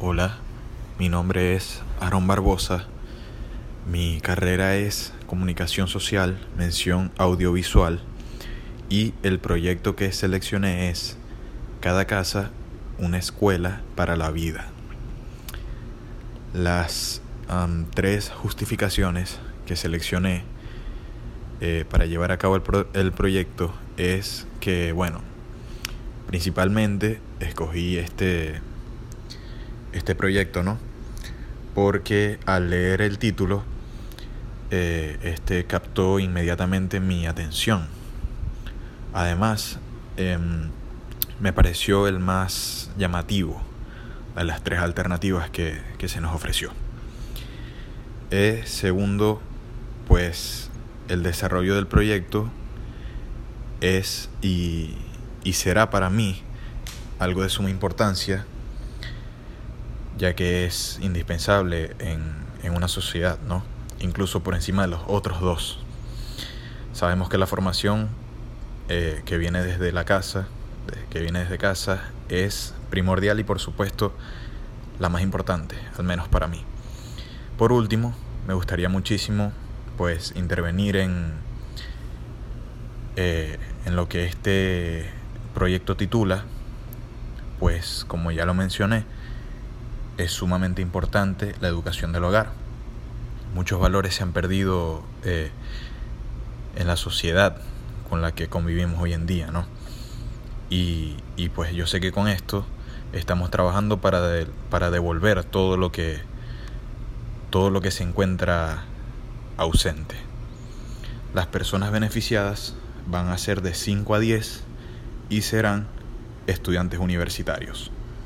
Hola, mi nombre es Aaron Barbosa. Mi carrera es Comunicación Social, mención audiovisual y el proyecto que seleccioné es Cada casa, una escuela para la vida. Las tres justificaciones que seleccioné eh, para llevar a cabo el, el proyecto es que, bueno, principalmente escogí este este proyecto, ¿no? Porque al leer el título, eh, este captó inmediatamente mi atención. Además, em, me pareció el más llamativo de las tres alternativas que, se nos ofreció. Eh, segundo, pues el desarrollo del proyecto es y, y será para mí algo de suma importancia ya que es indispensable en, en una sociedad, ¿no? incluso por encima de los otros dos. Sabemos que la formación eh, que viene desde la casa, que viene desde casa, es primordial y por supuesto la más importante, al menos para mí. Por último, me gustaría muchísimo pues intervenir en, eh, en lo que este proyecto titula, pues como ya lo mencioné, es sumamente importante la educación del hogar. Muchos valores se han perdido eh, en la sociedad con la que convivimos hoy en día, ¿no? Y, y pues yo sé que con esto estamos trabajando para, para devolver todo lo que todo lo que se encuentra ausente. Las personas beneficiadas van a ser de 5 a 10 y serán estudiantes universitarios.